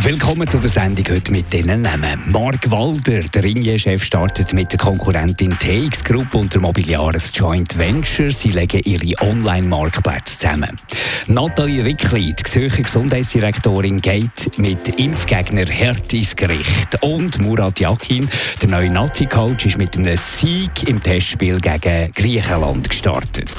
Willkommen zu der Sendung heute mit diesen Namen. Mark Walder, der Ringier-Chef, startet mit der Konkurrentin TX Group unter Mobiliares Joint Venture. Sie legen ihre Online-Marktplätze zusammen. Nathalie Rickli, die Zürcher Gesundheitsdirektorin, geht mit Impfgegner hart ins Gericht. Und Murat Yakin, der neue Nazi-Coach, ist mit einem Sieg im Testspiel gegen Griechenland gestartet.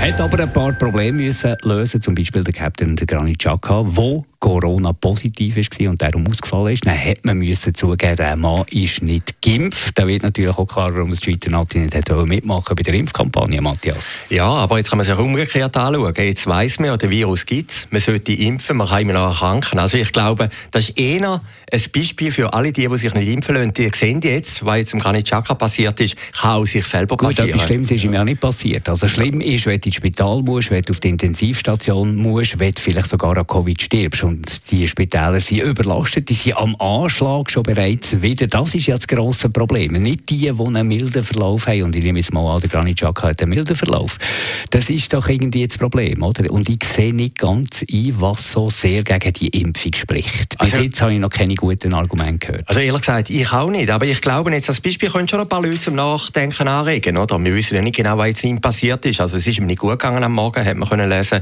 Hat aber ein paar Probleme müssen lösen, zum Beispiel der Captain der Granit Xhaka, wo Corona positiv war und darum ausgefallen ist. Dann hat man müssen zugeben, der Mann ist nicht geimpft. Da wird natürlich auch klar, warum das Schweizer Nati nicht mitmachen bei der Impfkampagne, Matthias. Ja, aber jetzt kann man sich umgekehrt anschauen. Jetzt weiss man ja, der Virus gibt es. Man sollte impfen, man kann immer noch erkranken. Also ich glaube, das ist eher ein Beispiel für alle die, die sich nicht impfen lassen. Die sehen jetzt, was jetzt im Granit Chakra passiert ist, kann auch sich selber passieren. Gut, etwas Schlimmes ist ihm ja nicht passiert. Also schlimm ist, wenn du ins Spital musst, wenn du auf die Intensivstation musst, wenn du vielleicht sogar an Covid stirbst. Und die Spitäler sind überlastet, die sind am Anschlag schon bereits wieder. Das ist ja das grosse Problem. Nicht die, die einen milden Verlauf haben. Und ich nehme jetzt mal an, der Granit Xhaka hat einen milden Verlauf. Das ist doch irgendwie das Problem, oder? Und ich sehe nicht ganz ein, was so sehr gegen die Impfung spricht. Bis also, jetzt habe ich noch keine guten Argumente gehört. Also ehrlich gesagt, ich auch nicht. Aber ich glaube, jetzt als Beispiel können schon ein paar Leute zum Nachdenken anregen, oder? Wir wissen ja nicht genau, was jetzt ihm passiert ist. Also es ist ihm nicht gut gegangen am Morgen, hat man können lesen.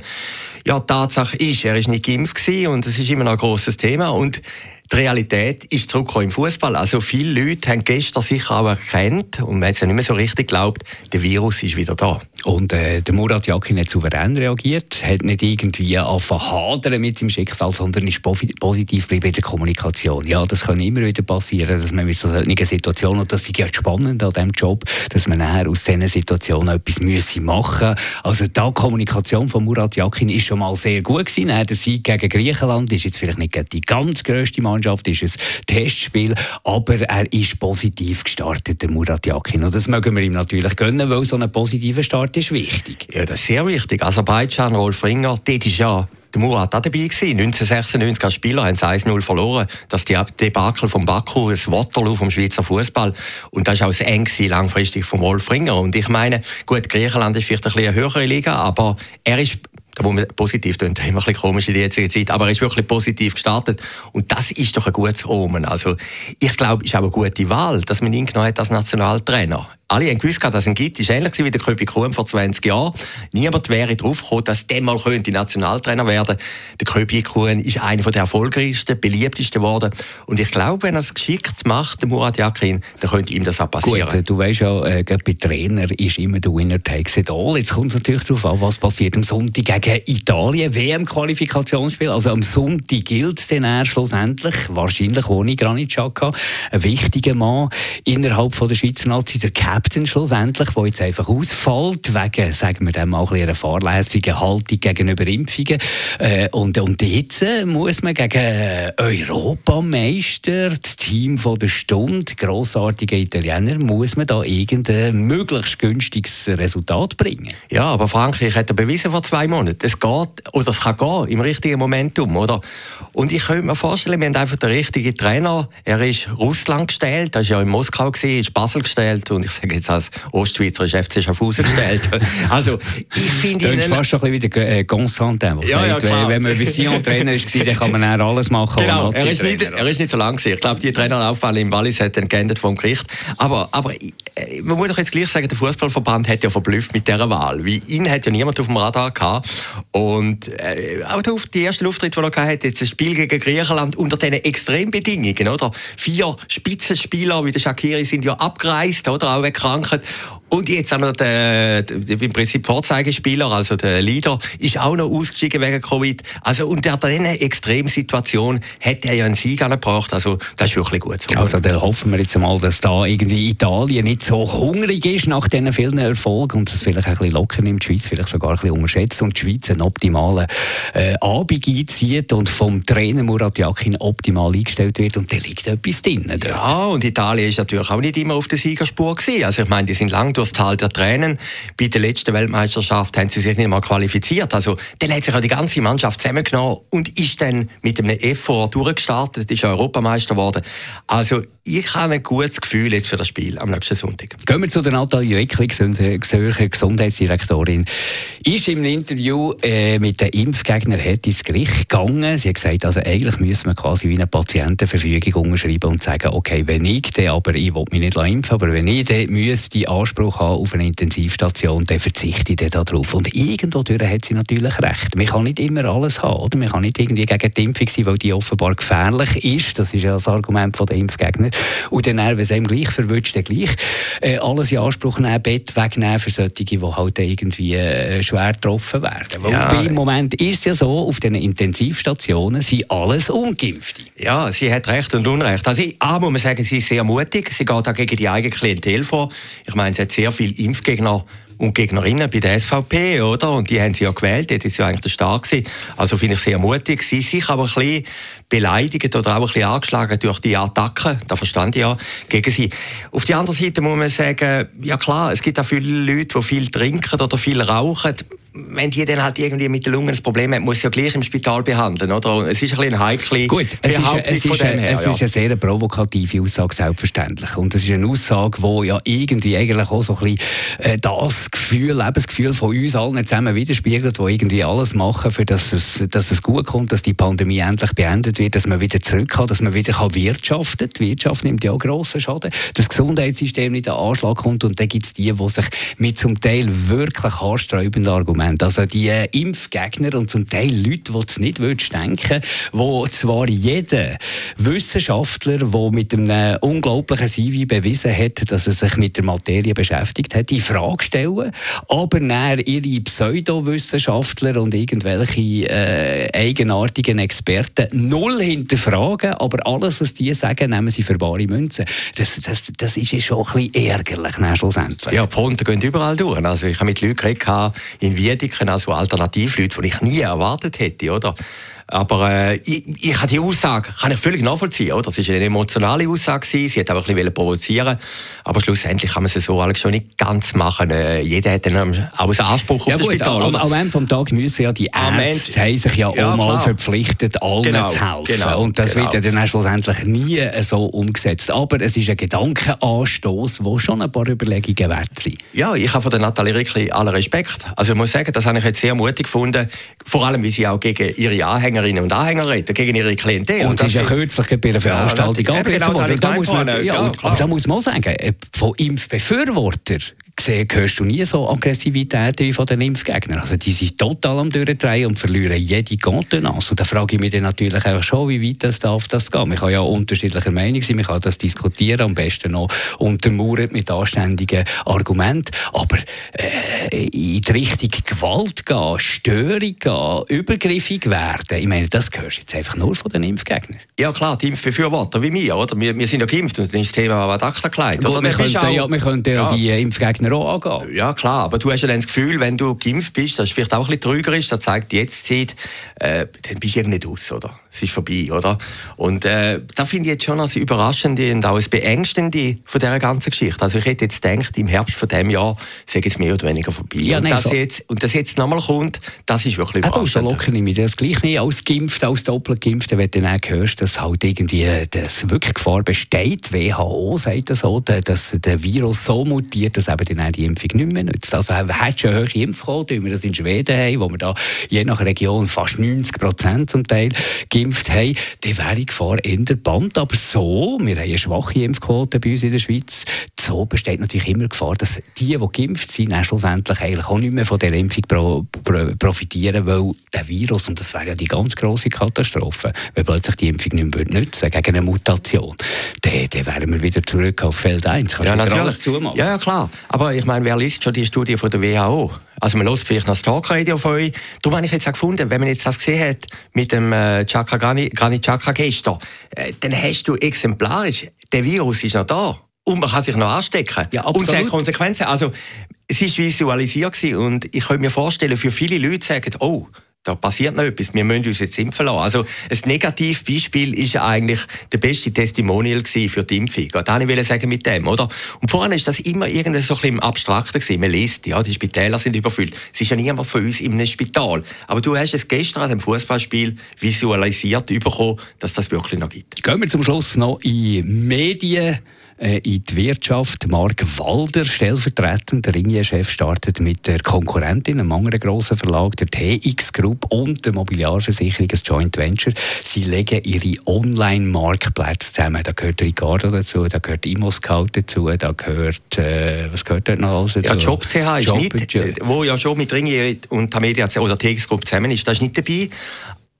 Ja, Tatsache ist, er ist nicht geimpft und es ist immer noch ein grosses Thema. Und die Realität ist zurückgekommen im Fußball. Also viele Leute haben gestern sicher auch erkannt und man hat es nicht mehr so richtig geglaubt, der Virus ist wieder da. Und äh, der Murat Yakin hat souverän reagiert, hat nicht irgendwie hadern mit seinem Schicksal, sondern ist positiv geblieben in der Kommunikation. Ja, das kann immer wieder passieren, dass man mit so einer Situation, und das ist ja spannend an diesem Job, dass man nachher aus diesen Situationen etwas müsse machen Also die Kommunikation von Murat Yakin ist schon mal sehr gut gewesen. Der Sieg gegen Griechenland ist jetzt vielleicht nicht die ganz grösste Mannschaft, Mannschaft ist ein Testspiel, aber er ist positiv gestartet, der Murat Yakin. Und das mögen wir ihm natürlich gönnen, weil so ein positiver Start ist wichtig. Ja, das ist sehr wichtig. Aserbaidschan, Rolf Ringer, dort ist ja der Murat auch dabei gewesen. 1996 als Spieler haben sie 1-0 verloren. Das die Debakel vom Baku, das Waterloo vom Schweizer Fußball. Und das ist auch das eng langfristig vom Wolf Ringer. Und ich meine, gut, Griechenland ist vielleicht eine höhere Liga, aber er ist wo man positiv tun, immer ein bisschen komisch in der jetzigen Zeit, aber er ist wirklich positiv gestartet. Und das ist doch ein gutes Omen. Also ich glaube, es ist auch eine gute Wahl, dass man ihn genommen hat als Nationaltrainer alle haben gewusst, dass es ihn gibt. War ähnlich wie der Köpi Kuhn vor 20 Jahren. Niemand wäre darauf gekommen, dass der mal könnte Nationaltrainer werden Der Köpi Kuhn ist einer der erfolgreichsten, beliebtesten geworden. Und ich glaube, wenn er es geschickt macht, der Murat Yakin, dann könnte ihm das auch passieren. Gut, du weißt ja, äh, bei Trainer ist immer der Winner takes it all. Jetzt kommt es natürlich darauf an, was passiert am Sonntag gegen Italien. WM-Qualifikationsspiel. Also am Sonntag gilt es dann erst schlussendlich, wahrscheinlich ohne Granit Xhaka, ein wichtiger Mann innerhalb von der Schweizer Nazi, der Captain schlussendlich, der jetzt einfach ausfällt, wegen, sagen wir dann mal, einer fahrlässigen Haltung gegenüber Impfungen. Äh, und, und jetzt äh, muss man gegen Europameister, das Team von der Stunde, grossartige Italiener, muss man da irgendein möglichst günstiges Resultat bringen. Ja, aber Frankreich hat er bewiesen vor zwei Monaten. Es geht, oder es kann gehen, im richtigen Momentum, oder? Und ich könnte mir vorstellen, wir haben einfach den richtigen Trainer. Er ist Russland gestellt, er war ja in Moskau, ist Basel gestellt und ich sage jetzt als Ostschweizer FC Schaffhausen gestellt. also, ich finde ihn... fast schon ein bisschen wie der äh, Constantin, ja, ja, klar. wenn man Vision-Trainer war, dann kann man dann alles machen. Genau, er ist, nicht, er ist nicht so lang gewesen. Ich glaube, die Traineraufwahl im Wallis hat dann geendet vom Gericht. Aber, aber äh, man muss doch jetzt gleich sagen, der Fußballverband hat ja verblüfft mit dieser Wahl. Weil ihn hat ja niemand auf dem Radar gehabt. Und äh, auch auf die erste Lufttritt, die er hatte, jetzt ein Spiel gegen Griechenland unter diesen Extrembedingungen, oder? Vier Spitzenspieler wie der Shakiri sind ja abgereist, oder? Auch wegen Covid-Krankheit. Und jetzt auch noch der, der, im Prinzip Vorzeigespieler, also der Leader, ist auch noch ausgestiegen wegen Covid. Also unter dieser Extremsituation hat er ja einen Sieg angebracht. Also das ist wirklich gut so. Also dann hoffen wir jetzt mal, dass da irgendwie Italien nicht so hungrig ist nach diesen vielen Erfolgen und es vielleicht ein bisschen locker nimmt, die Schweiz vielleicht sogar ein bisschen unterschätzt und die Schweiz einen optimalen äh, Abend einzieht und vom Trainer Murat Yakin optimal eingestellt wird und da liegt etwas drin. Dort. Ja, und Italien ist natürlich auch nicht immer auf der Siegerspur gewesen. Also ich meine, die sind lang durchs Tal der Tränen. Bei der letzten Weltmeisterschaft haben sie sich nicht mal qualifiziert. Also dann hat sich auch die ganze Mannschaft zusammengenommen und ist dann mit einem Effort durchgestartet, ist Europameister geworden. Also ich habe ein gutes Gefühl jetzt für das Spiel am nächsten Sonntag. Gehen wir zu der Natalie Reckling, Zürcher Gesundheitsdirektorin. Ist im Interview äh, mit den Impfgegnern ins Gericht gegangen. Sie hat gesagt, also eigentlich müssen wir quasi wie eine Patientenverfügung unterschreiben und sagen, okay, wenn ich dann, aber ich will mich nicht impfen, aber wenn ich dann müsste Anspruch haben auf eine Intensivstation, dann verzichte ich dann darauf. Und irgendwo hat sie natürlich recht. Man kann nicht immer alles haben, oder? Man kann nicht irgendwie gegen die Impfung sein, weil die offenbar gefährlich ist. Das ist ja das Argument der Impfgegner. Und dann, wenn es einem gleich verwünscht, dann gleich äh, alles in Anspruch nehmen, Bett wegnehmen für solche, die halt irgendwie äh, schwer getroffen werden. Weil ja. im Moment ist es ja so, auf den Intensivstationen sind alles Ungeimpfte. Ja, sie hat Recht und Unrecht. Also, A, muss man sagen, sie ist sehr mutig. Sie geht auch gegen die eigene Klientel vor. Ich meine, sie hat sehr viele Impfgegner und Gegnerinnen bei der SVP, oder? Und die haben sie ja gewählt, die ist ja eigentlich der Stark gewesen. Also finde ich sehr mutig. Sie sich aber ein bisschen beleidigt oder auch ein bisschen angeschlagen durch die Attacken, da verstand ich ja, gegen sie. Auf der anderen Seite muss man sagen, ja klar, es gibt auch viele Leute, die viel trinken oder viel rauchen wenn die dann halt irgendwie mit der Lunge ein Problem hat, muss sie ja gleich im Spital behandeln, oder? Es ist ein bisschen heikle Gut, es ist, es ist, her, es ja. ist eine sehr provokative Aussage, selbstverständlich. Und es ist eine Aussage, die ja irgendwie eigentlich auch so ein bisschen äh, das Gefühl, Lebensgefühl von uns allen zusammen widerspiegelt, wo irgendwie alles machen, für dass es, dass es gut kommt, dass die Pandemie endlich beendet wird, dass man wieder zurück kann, dass man wieder kann wirtschaften kann. Die Wirtschaft nimmt ja auch grossen Schaden. Das Gesundheitssystem nicht in den Anschlag kommt und dann gibt es die, die sich mit zum Teil wirklich haarsträubenden Argumenten Argument. Also die Impfgegner und zum Teil Leute, die es nicht würdest denken, wo zwar jeder Wissenschaftler, der mit einem unglaublichen CV bewiesen hat, dass er sich mit der Materie beschäftigt hat, in Frage stellen, aber dann ihre Pseudowissenschaftler und irgendwelche äh, eigenartigen Experten null hinterfragen, aber alles, was die sagen, nehmen sie für bare Münzen. Das, das, das ist ja schon ein bisschen ärgerlich, schlussendlich. Ja, die Fronten gehen überall durch. Also ich habe mit Leuten geredet, in Wien Mediker, also Alternativleute, die ich nie erwartet hätte, oder? Aber äh, ich, ich habe die Aussage kann ich völlig nachvollziehen. Oder? Das war eine emotionale Aussage. Gewesen. Sie hat auch ein bisschen provozieren Aber schlussendlich kann man es so alles schon nicht ganz machen. Äh, jeder hat dann auch einen Anspruch ja, auf das gut, Spital. Am, am Ende des Tages müssen ja die Ärzte haben sich ja, ja auch mal verpflichtet, allen genau, zu helfen. Genau, Und das genau. wird ja dann schlussendlich nie so umgesetzt. Aber es ist ein Gedankenanstoß, der schon ein paar Überlegungen wert sind. Ja, ich habe von der Nathalie Rickli allen Respekt. Also ich muss sagen, das habe ich jetzt sehr mutig gefunden. Vor allem, wie sie auch gegen ihre Anhänger Anhängerinnen und Anhänger reden, gegen ihre Klientel. Und, und sie ist ja kürzlich bei einer Veranstaltung ja, angegriffen worden. Da muss man, ja, ja, aber da muss man auch sagen, äh, von Impfbefürwortern gesehen, hörst du nie so Aggressivität von den Impfgegnern. Also die sind total am Durchdrehen und verlieren jede Kontenance. Und da frage ich mich dann natürlich auch schon, wie weit das darf das gehen. Man kann ja unterschiedlicher Meinung sein, man kann das diskutieren, am besten noch untermauert mit anständigen Argumenten. Aber äh, in die Richtung Gewalt gehen, Störung gehen, übergriffig werden, ich meine, das hörst du jetzt einfach nur von den Impfgegnern. Ja klar, die Impfbefürworter wie wir, oder? Wir, wir sind ja geimpft und dann ist das Thema ad acta gelegt. Wir könnten ja, wir könnten ja, ja die Impfgegner Gegner auch angehen. Ja, klar, aber du hast ja dann das Gefühl, wenn du geimpft bist, das ist vielleicht auch ein bisschen trügerisch, das zeigt jetzt Zeit, äh, dann bist du irgendwie nicht aus, oder? Es ist vorbei, oder? Und äh, da finde ich jetzt schon als Überraschende und auch als Beängstende von dieser ganzen Geschichte. Also ich hätte jetzt gedacht, im Herbst von diesem Jahr sei es mehr oder weniger vorbei. Ja, und, nein, das so. jetzt, und das jetzt nochmal kommt, das ist wirklich überraschend. Aber so locker nehme ich das gleich nicht als Geimpft, als doppelt Geimpft, wenn du dann hörst, dass halt irgendwie das wirklich Gefahr besteht. WHO sagt das so, dass der Virus so mutiert, dass eben dann die Impfung nicht mehr nützt. Also hat schon eine hohe Impfquote, wie wir das in Schweden haben, wo wir da je nach Region fast 90 Prozent zum Teil geimpft haben, dann wäre die Gefahr in der Band. Aber so, wir haben eine schwache Impfquote bei uns in der Schweiz, so besteht natürlich immer die Gefahr, dass die, die geimpft sind, schlussendlich eigentlich auch nicht mehr von der Impfung pro, pro, profitieren, weil der Virus, und das wäre ja die ganz grosse Katastrophe, wenn plötzlich die Impfung nicht mehr nützen gegen eine Mutation, dann, dann wären wir wieder zurück auf Feld 1. Kannst ja, natürlich. alles zumachen? Ja, ja, klar. Aber ich meine, wer liest schon die Studie von der WHO? Also man hört vielleicht noch das Talkradio von euch. Darum habe ich jetzt auch gefunden, wenn man jetzt das gesehen hat mit dem äh, Chakra Granit Chakra gestern, äh, dann hast du exemplarisch, der Virus ist noch da und man kann sich noch anstecken. Ja, und es hat Konsequenzen. Also, es war visualisiert und ich könnte mir vorstellen, für viele Leute sagen, oh, da passiert noch etwas, wir müssen uns jetzt impfen lassen. Also ein Negativbeispiel ist eigentlich der beste Testimonial für die Impfung. Das wollte ich sagen mit dem, oder? Und vorhin ist das immer irgendwie so ein bisschen abstrakter. Man liest, ja, die Spitäler sind überfüllt. Es ist ja niemand von uns in einem Spital. Aber du hast es gestern an dem Fußballspiel visualisiert bekommen, dass das wirklich noch gibt. Gehen wir zum Schluss noch in Medien. Äh, in die Wirtschaft. Mark Walder, stellvertretend, der Ringier-Chef, startet mit der Konkurrentin, einem anderen grossen Verlag, der TX Group und der Mobiliarversicherung, ein Joint Venture. Sie legen ihre Online-Marktplätze zusammen. Da gehört Ricardo dazu, da gehört ImmoScout dazu, da gehört, äh, was gehört dort noch alles dazu? Ja, Job.ch ist Job nicht, wo ja schon mit Ringier und Tamedia oder TX Group zusammen ist, das ist nicht dabei.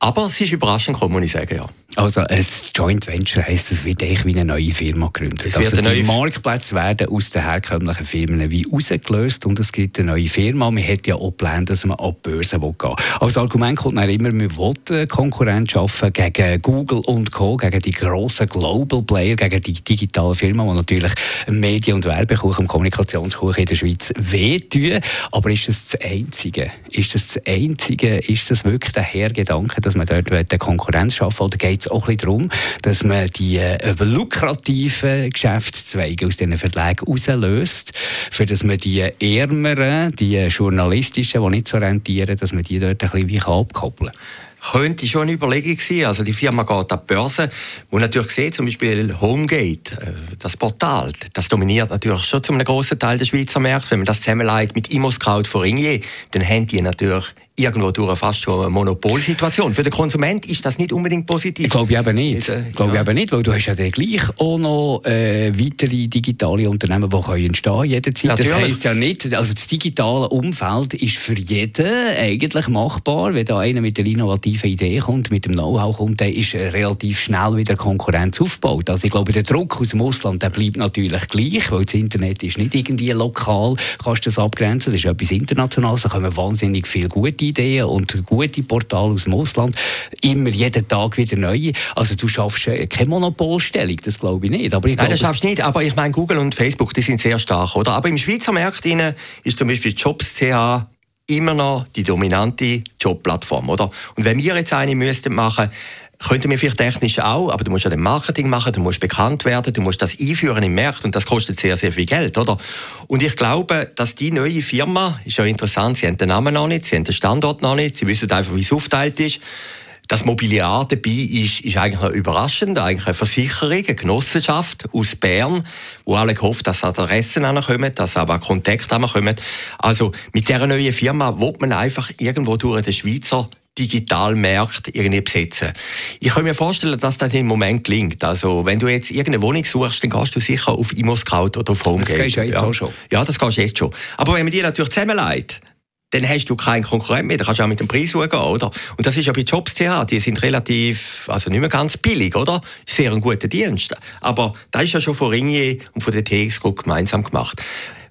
Aber es ist überraschend gekommen, muss ich sagen, ja. Also ein Joint Venture heisst, es wird eigentlich wie eine neue Firma gegründet. Es also die Marktplätze werden aus den herkömmlichen Firmen wie rausgelöst und es gibt eine neue Firma. Man hat ja auch geplant, dass man an die Börse gehen will. Als Argument kommt dann immer, man will Konkurrenz schaffen gegen Google und Co., gegen die grossen Global Player, gegen die digitalen Firmen, die natürlich Medien- und Werbekuchen, Kommunikationskuchen in der Schweiz wehtun. Aber ist das das Einzige? Ist das das Einzige? Ist das wirklich der Hergedanke, dass man dort eine Konkurrenz schaffen will? Oder geht es auch ein darum, dass man die äh, lukrativen Geschäftszweige aus diesen Verlagen rauslöst, für dass man die ärmeren, die journalistischen, die nicht so rentieren, dass man die dort ein bisschen abkoppeln kann könnte schon eine Überlegung sein. Also die Firma geht an die Börse, wo natürlich sieht, zum Beispiel Homegate, äh, das Portal, das dominiert natürlich schon zu einem grossen Teil der Schweizer Märkte. Wenn man das zusammenlegt mit ImmoScout von Ringier, dann haben die natürlich irgendwo durch fast schon eine Monopolsituation. Für den Konsument ist das nicht unbedingt positiv. Ich glaube eben nicht. Ich glaube ja. eben nicht, weil du hast ja dann gleich auch noch äh, weitere digitale Unternehmen, die können entstehen jederzeit. Natürlich. Das heisst ja nicht, also das digitale Umfeld ist für jeden eigentlich machbar. Wenn da einer mit einer innovativen Idee kommt, mit dem Know-how kommt, dann ist relativ schnell wieder Konkurrenz aufgebaut. Also ich glaube, der Druck aus dem Ausland der bleibt natürlich gleich, weil das Internet ist nicht irgendwie lokal, kannst du das abgrenzen, das ist etwas Internationales, da kommen wahnsinnig viele gute Ideen und gute Portale aus dem Ausland. Immer jeden Tag wieder neue. Also du schaffst keine Monopolstellung, das glaube ich nicht. Aber ich Nein, das schaffst du nicht. Aber ich meine, Google und Facebook, die sind sehr stark, oder? Aber im Schweizer Markt ist zum Beispiel Jobs.ch immer noch die dominante Jobplattform, oder? Und wenn wir jetzt eine müssten machen, könnten wir vielleicht technisch auch, aber du musst ja den Marketing machen, du musst bekannt werden, du musst das einführen im Markt und das kostet sehr, sehr viel Geld, oder? Und ich glaube, dass die neue Firma, ist ja interessant, sie haben den Namen noch nicht, sie haben den Standort noch nicht, sie wissen einfach, wie es aufgeteilt ist. Das Mobiliar dabei ist, ist eigentlich überraschend. Eigentlich eine Versicherung, eine Genossenschaft aus Bern, wo alle gehofft, dass Adressen ankommen, dass aber Kontakte ankommen. Also, mit dieser neuen Firma wird man einfach irgendwo durch den Schweizer Digitalmärkte irgendwie besetzen. Ich kann mir vorstellen, dass das im Moment gelingt. Also, wenn du jetzt irgendeine Wohnung suchst, dann gehst du sicher auf ImmoScout oder auf HomeGate. Das gehst du ja jetzt auch schon. Ja, das gehst du jetzt schon. Aber wenn man die natürlich zusammenlegt, dann hast du keinen Konkurrent mehr, dann kannst du auch mit dem Preis schauen, oder? Und das ist ja bei Jobs.ch, die sind relativ, also nicht mehr ganz billig, oder? Sehr ein guter Dienst. Aber das ist ja schon von Ringier und von der TX Group gemeinsam gemacht.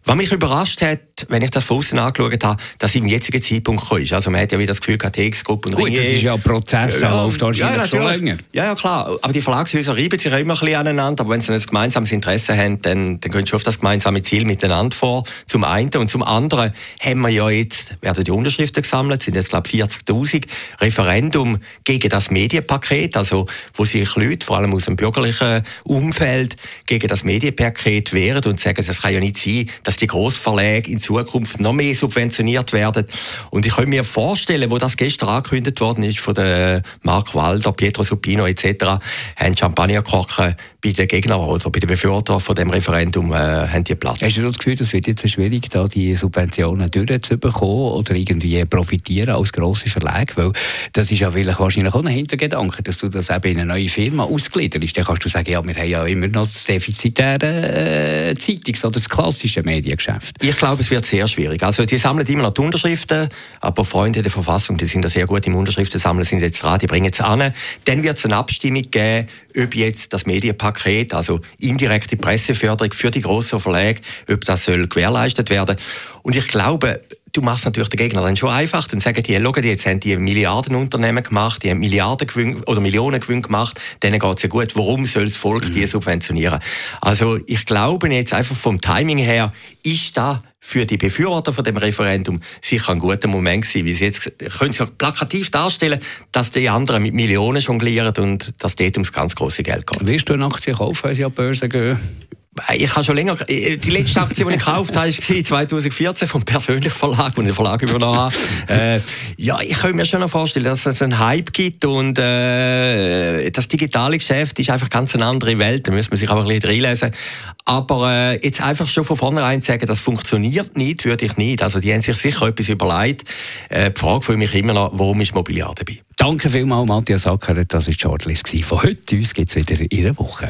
Was mich überrascht hat, wenn ich das von außen angeschaut habe, dass im jetzigen Zeitpunkt gekommen ist. Also man hat ja wieder das Gefühl, KTX-Gruppe und Gut, das ist ja ein Prozess, der läuft wahrscheinlich ja, schon länger. Ja, ja, klar. Aber die Verlagshäuser reiben sich ja immer ein bisschen aneinander. Aber wenn sie ein gemeinsames Interesse haben, dann, dann gehen sie auf das gemeinsame Ziel miteinander vor. Zum einen. Und zum anderen haben wir ja jetzt, werden die Unterschriften gesammelt, sind jetzt, glaube ich, 40.000 Referendum gegen das Medienpaket, also wo sich Leute, vor allem aus dem bürgerlichen Umfeld, gegen das Medienpaket wehren und sagen, das kann ja nicht sein, dass dass die Grossverlage in Zukunft noch mehr subventioniert werden. Und ich könnte mir vorstellen, wo das gestern angekündigt worden ist von der Mark Walder, Pietro Supino etc., haben Champagnerkorken bei den Gegnern oder bei den Befürwortern von dem Referendum äh, haben die Platz. Hast du das Gefühl, es wird jetzt schwierig, da die Subventionen durchzubekommen oder irgendwie profitieren als grosse Verlage? Weil das ist ja wahrscheinlich auch ein Hintergedanke, dass du das eben in eine neue Firma ausgliederst. Dann kannst du sagen, ja, wir haben ja immer noch das defizitäre äh, Zeitungs- oder das klassische Mediengeschäft. Ich glaube, es wird sehr schwierig. Also die sammeln immer noch die Unterschriften, aber Freunde der Verfassung, die sind da sehr gut im Unterschriften sammeln, sind jetzt dran, die bringen es an. Dann wird es eine Abstimmung geben, ob jetzt das Medienpaket, also indirekte Presseförderung für die grossen Verlage, ob das soll gewährleistet werden. Und ich glaube, du machst natürlich den Gegner dann schon einfach. Dann sagen die, schau, die jetzt haben die Milliardenunternehmen gemacht, die haben Milliarden Gewinn oder Millionen Gewinn gemacht, denen geht es ja gut. Warum soll das Volk mhm. die subventionieren? Also ich glaube jetzt einfach vom Timing her, ist da für die Befürworter von dem Referendum sicher ein guter Moment gewesen, wie sie jetzt können sie plakativ darstellen, dass die anderen mit Millionen jonglieren und dass dort ums ganz große Geld geht. Wirst du eine Aktie kaufen, wenn sie an die Börse gehen? Ich habe schon länger, äh, die letzte Aktie, die ich gekauft habe, war 2014 vom persönlichen Verlag, wo ich den Verlag übernommen habe. Äh, ja, ich könnte mir schon vorstellen, dass es einen Hype gibt und äh, das digitale Geschäft ist einfach ganz eine andere Welt. Da muss man sich aber ein bisschen reinlesen. Aber äh, jetzt einfach schon von vornherein zu sagen, das funktioniert nicht, würde ich nicht. Also die haben sich sicher etwas überlegt. Äh, die Frage für mich immer noch, warum ist Mobiliar dabei? Danke vielmals, Matthias Ackeret. Das war die Shortlist von heute. Uns gibt es wieder in einer Woche.